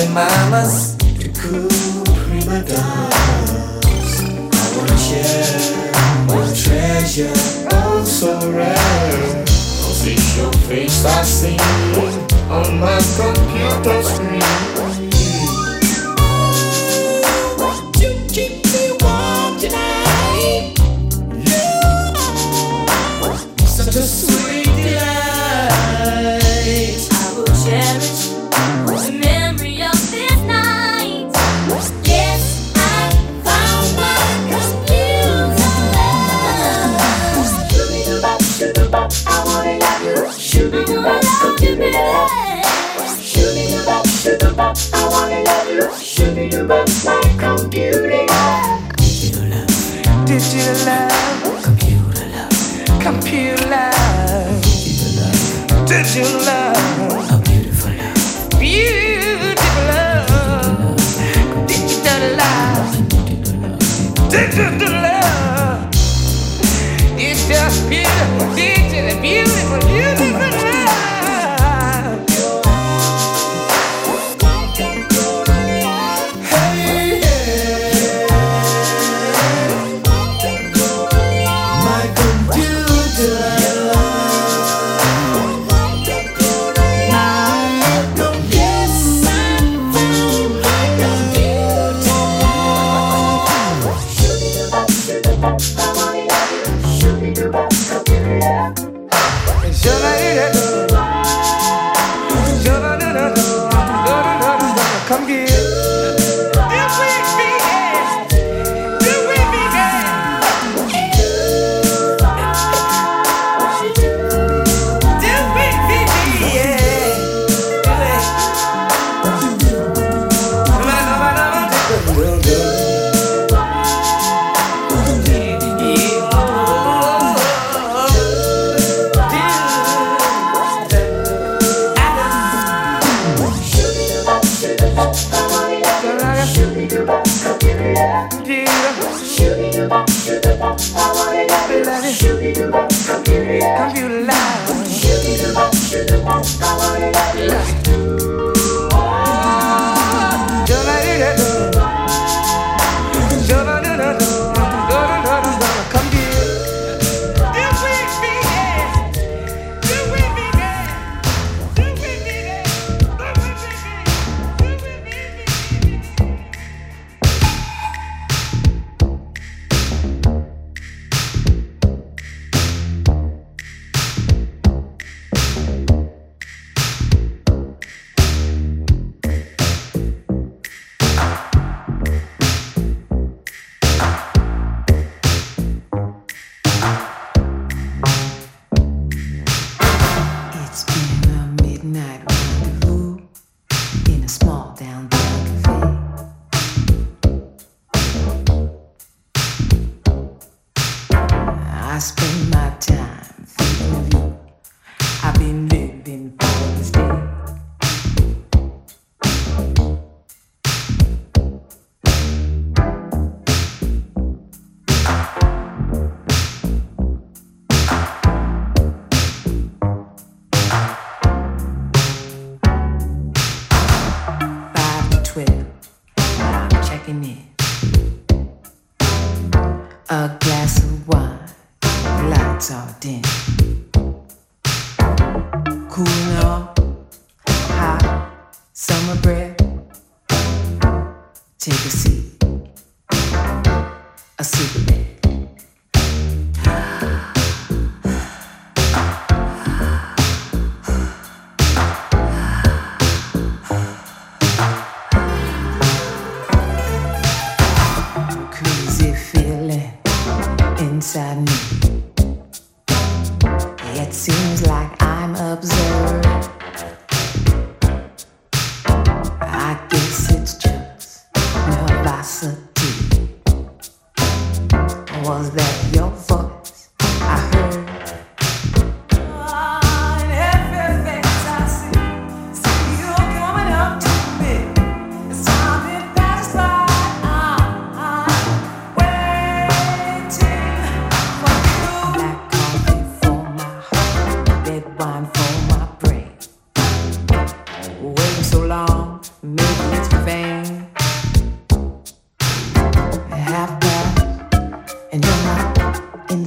Dulce mamas to cool prima donnas. I wanna share my treasure, oh so rare. I'll see your face I see on my computer Should I eat it? love you loud. time.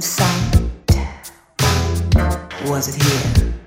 sight? Was it here?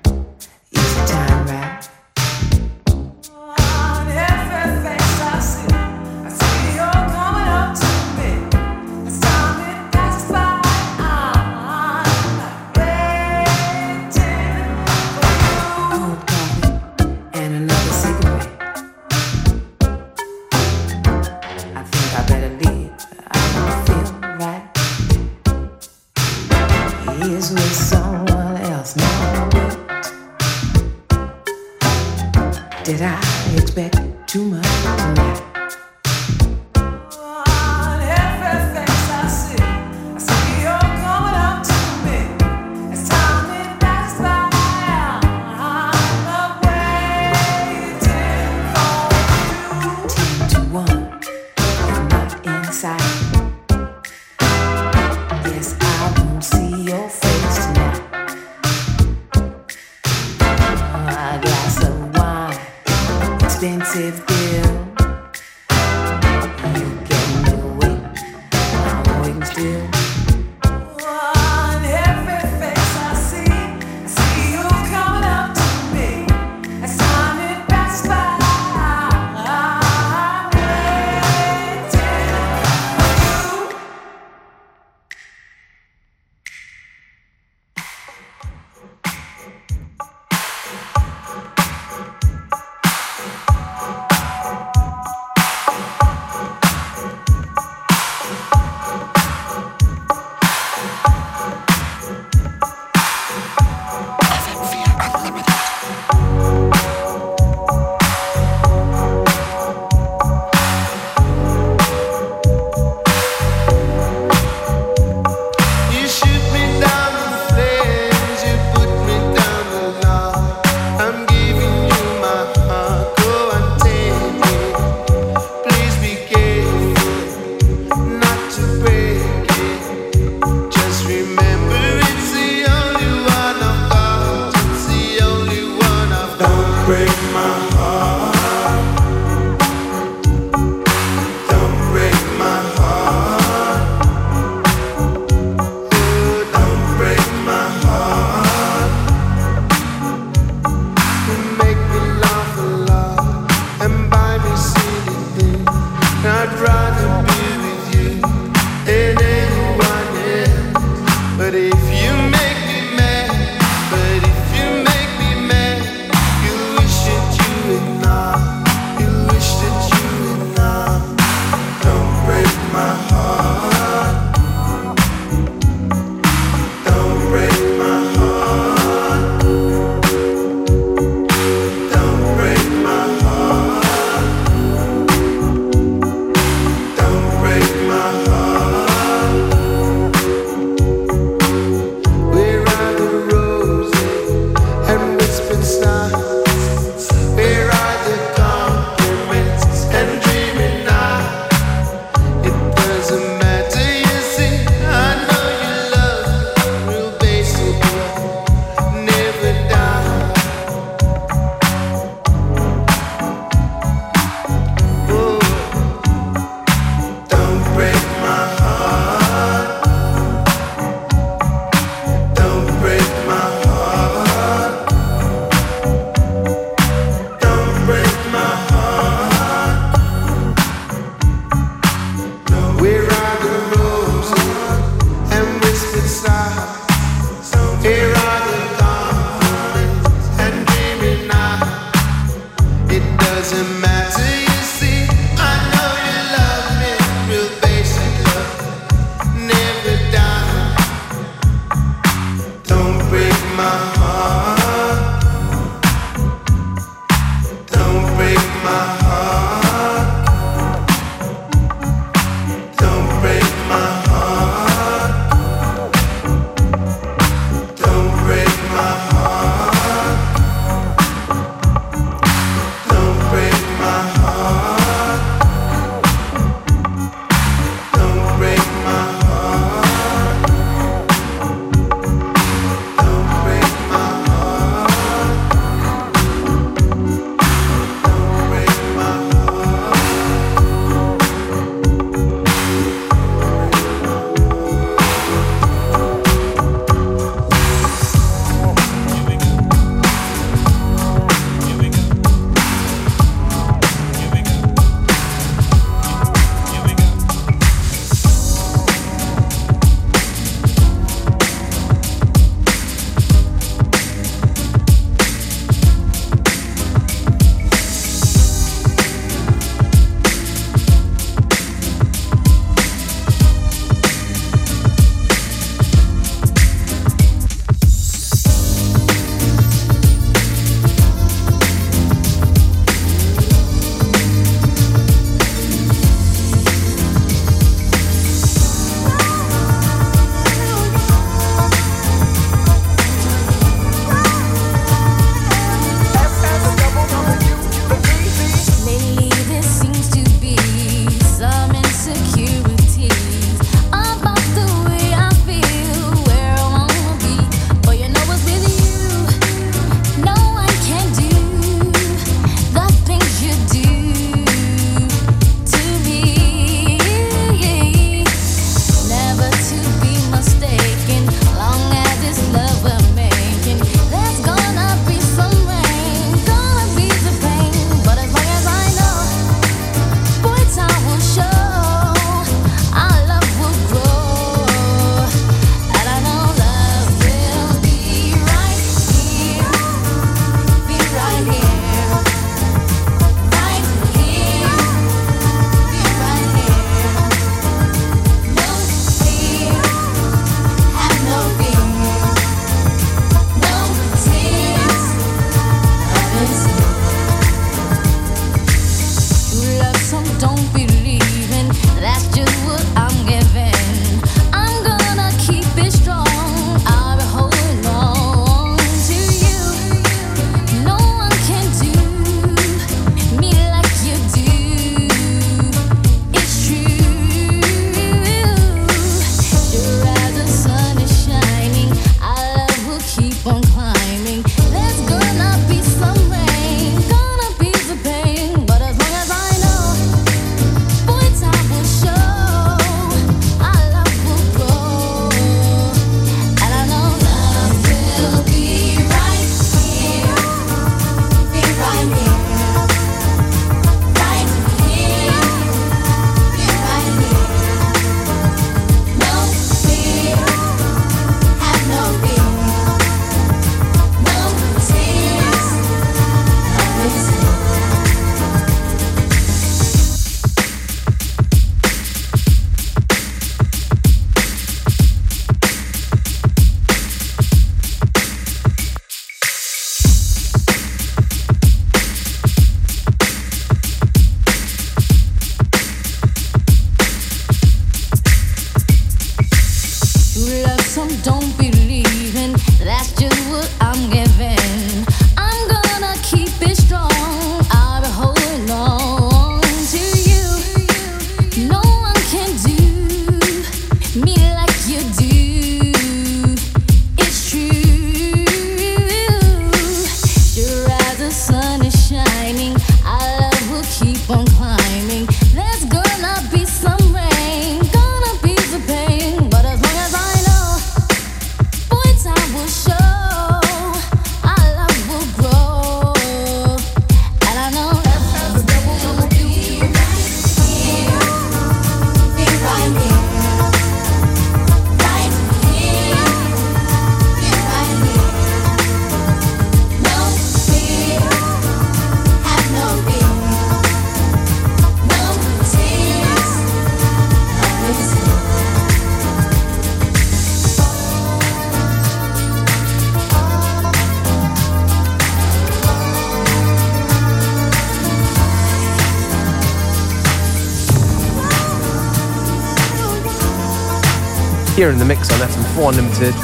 Here in the mix on FM4 Unlimited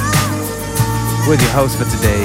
with your host for today,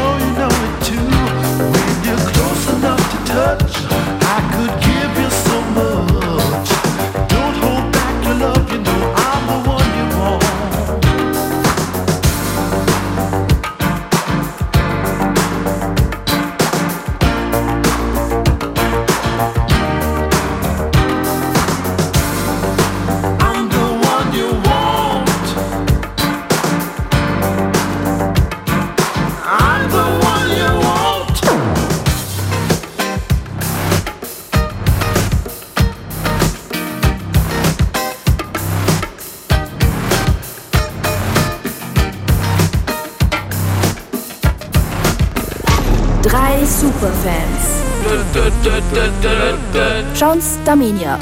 Damenia.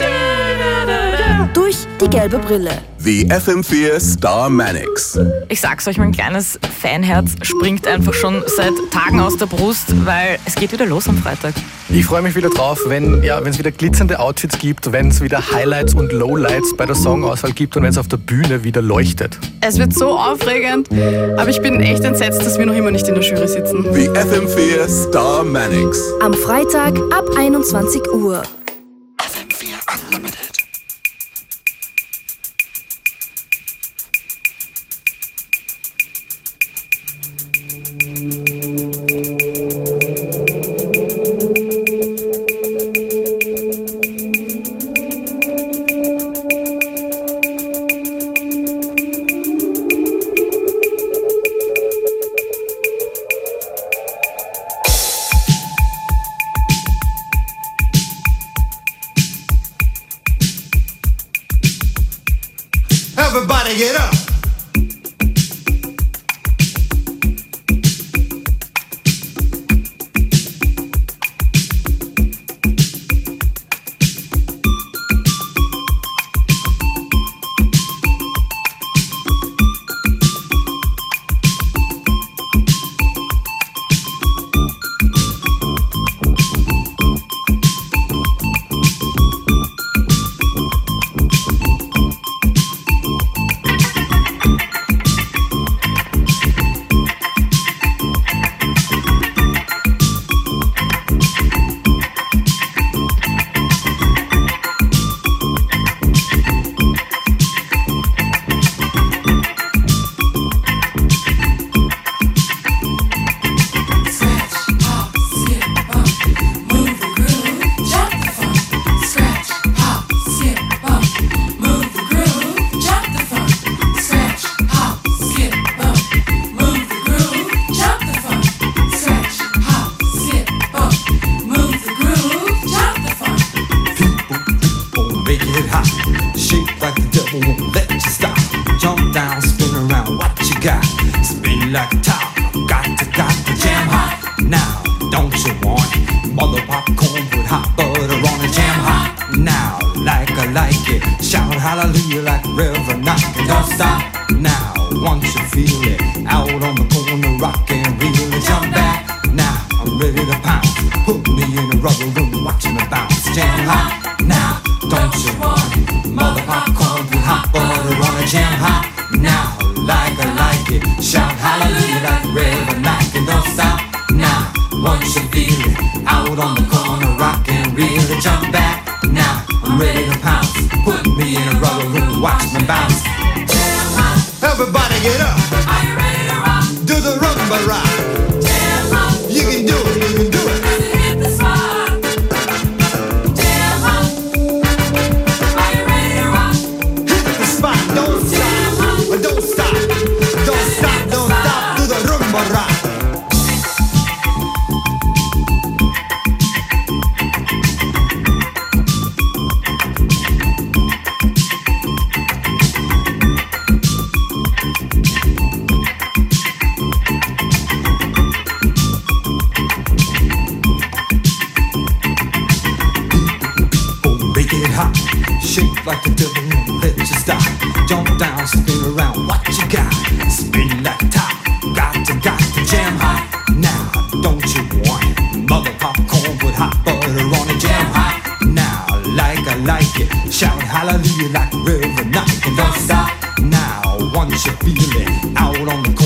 Durch die gelbe Brille. The FM4 Star Manix. Ich sag's euch, mein kleines Fanherz springt einfach schon seit Tagen aus der Brust, weil es geht wieder los am Freitag. Ich freue mich wieder drauf, wenn ja, es wieder glitzernde Outfits gibt, wenn es wieder Highlights und Lowlights bei der Songauswahl gibt und wenn es auf der Bühne wieder leuchtet. Es wird so aufregend, aber ich bin echt entsetzt, dass wir noch immer nicht in der Jury sitzen. The FM4 Star Manix. Am Freitag ab 21 Uhr. Let you stop, jump down, spin around. What you got? Spin like a top. Got to got the jam hot. Now, don't you want it? Mother popcorn with hot butter on it. Jam hot. Now, like I like it. Shout hallelujah like river knocking. Don't stop. Now, once you feel it. Hallelujah like a river knocking. Don't stop. Now, once you feel it, out on the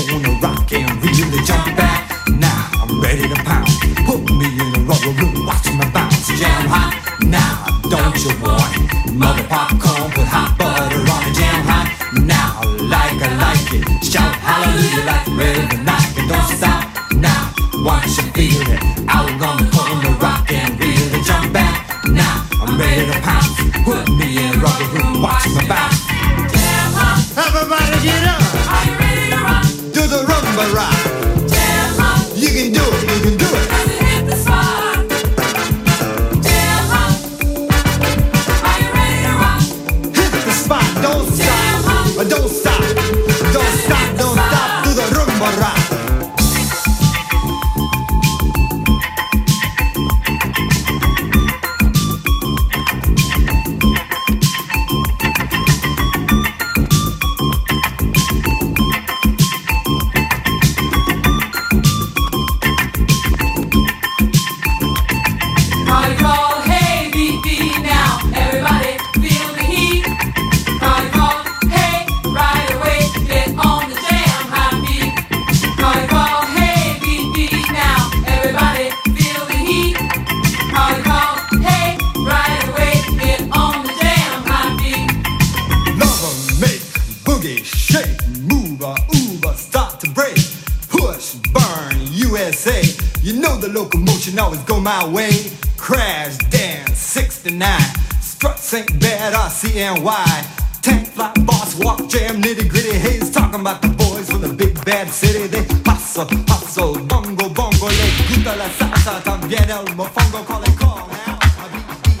Struts ain't bad, RCNY. Tank fly, boss, walk, jam, nitty gritty. Hayes talking about the boys from the big bad city. They hustle, hustle, bongo, bongo, le gusta la salsa, también el mofongo, call it call now. I beat, beat.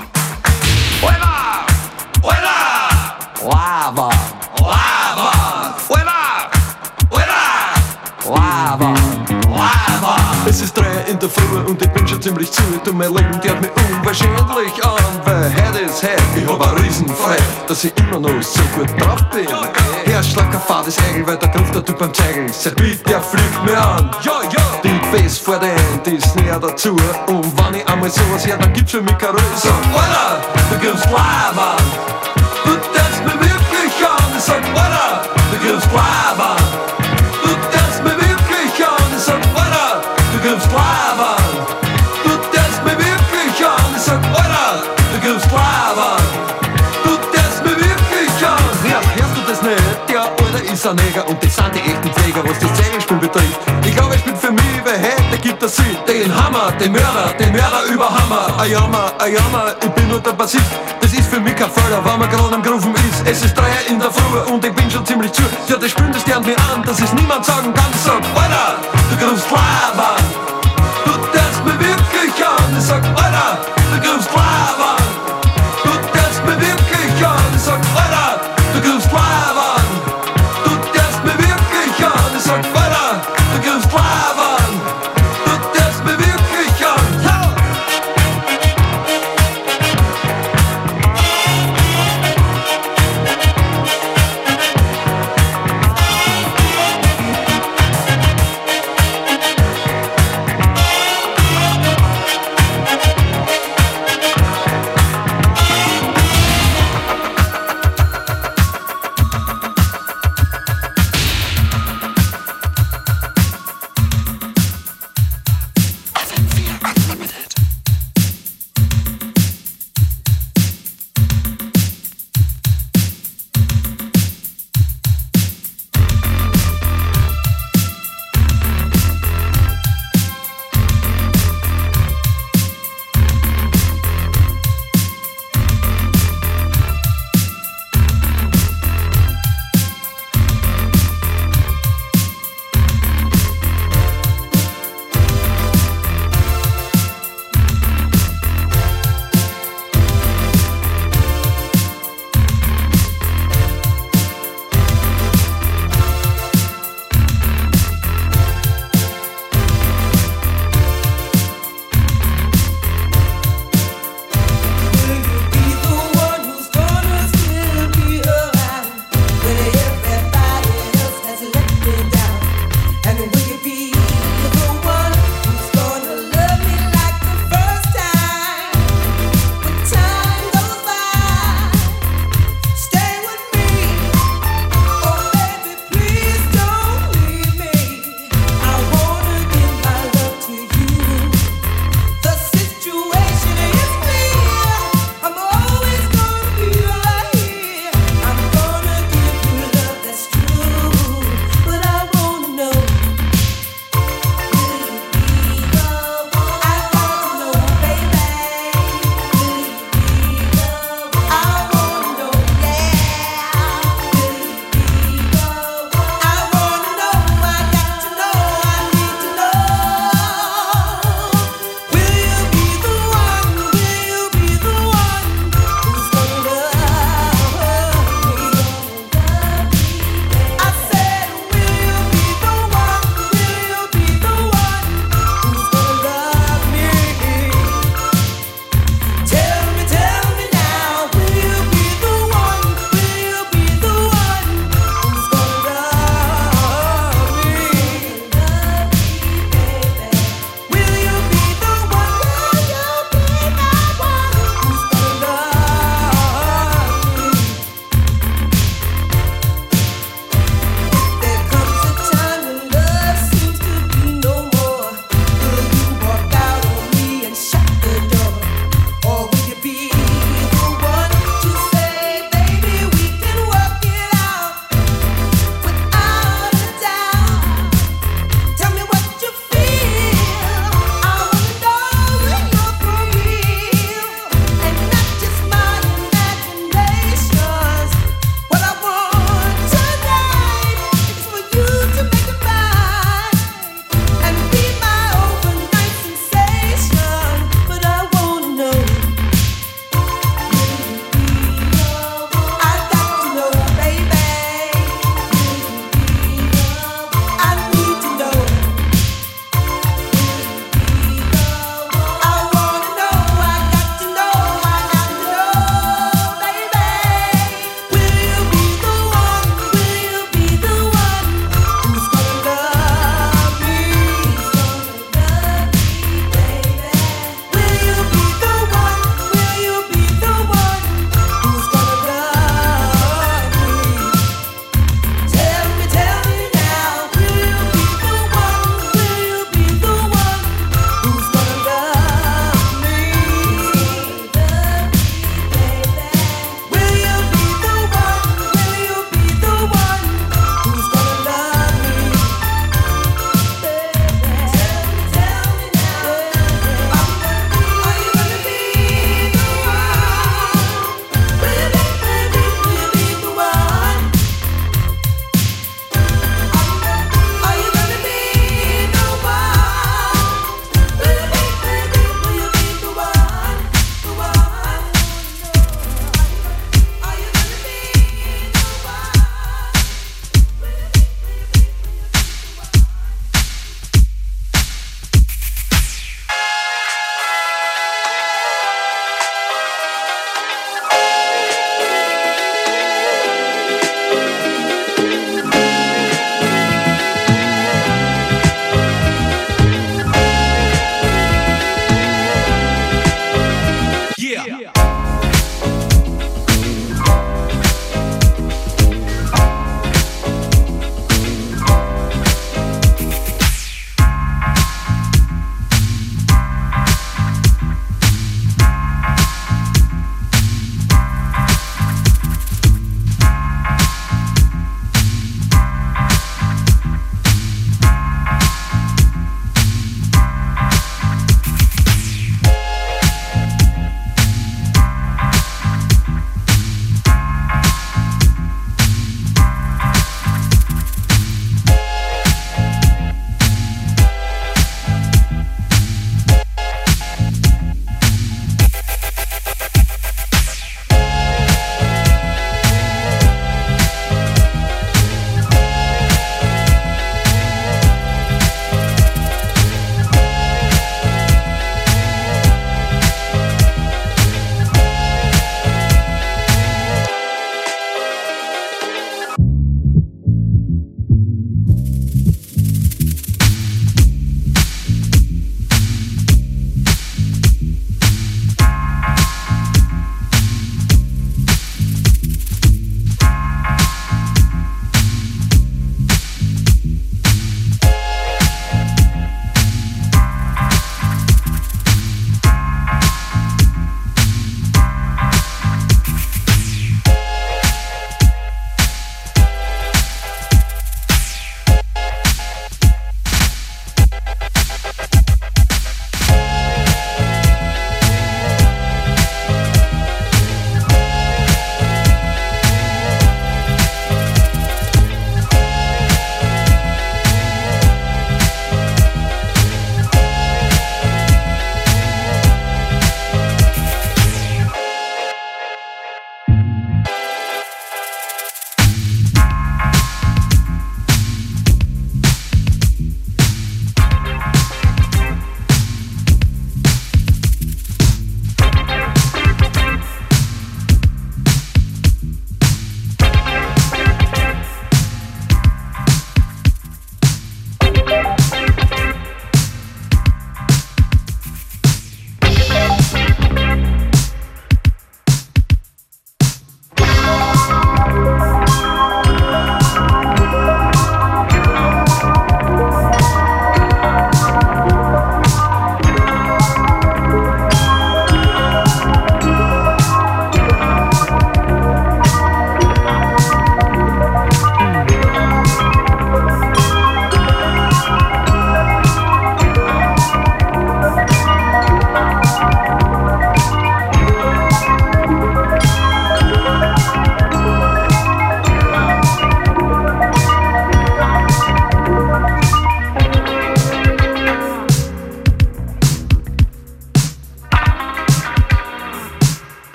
¡Hueva! ¡Hueva! Lava, Es ist drei in der Früh und ich bin schon ziemlich zu. Du mein Leben geht mir unwahrscheinlich an, weil heute ist heute. Ich hab ein Riesenfrei, dass ich immer noch so gut drauf bin. Herzschlag, Fahrt ist Egel, weil da ruft der Typ am Zeigel. Sag bitte, der fliegt mir an. Die Bass vor der Hand ist näher dazu. Und wenn ich einmal sowas her, dann gibt's für mich keine Ruhe. Sag, Alter, du gibst live an. Du tanzt mir wirklich an. Ich sag, Alter, du gibst live gibst an. Du tanzt mir wirklich an. Ich sag, Alter, du gibst an. Du tanzt mir wirklich an. Ja, hörst du das nicht? Der Alter ist ein Neger und das sind die echten Pfleger, was das Zeichenspiel betrifft. Ich glaube, er spielt für mich, weil heute gibt er sie. Den Hammer, den Mörder, den Mörder über Hammer. Ein Jammer, ein Jammer, ich bin nur der Bassist. Das ist für mich kein Förder, wenn man gerade am Grufen ist. Es ist drei in der Früh und ich bin schon ziemlich zu. Ja, das spürt das gern mir an, dass es niemand sagen kann. Sag, Alter, du grufst live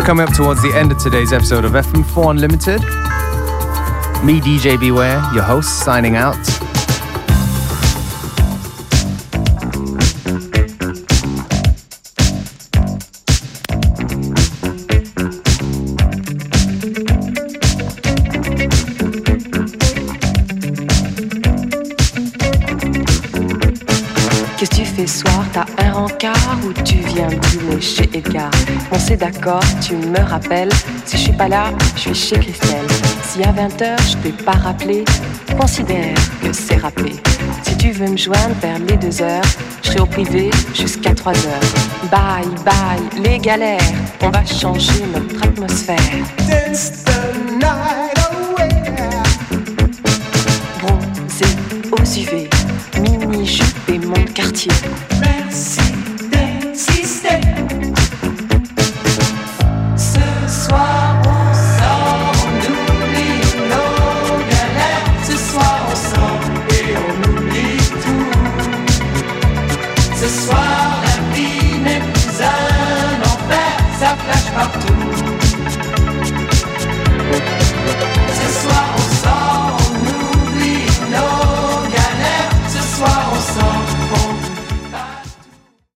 We're coming up towards the end of today's episode of FM4 Unlimited. Me, DJ Beware, your host, signing out. On s'est d'accord, tu me rappelles. Si je suis pas là, je suis chez Christelle. Si à 20h je t'ai pas rappelé, considère que c'est rappelé. Si tu veux me joindre vers les 2 heures, je serai au privé jusqu'à 3 heures. Bye bye, les galères, on va changer notre atmosphère. Bronzé aux UV, mini jupe et mon quartier.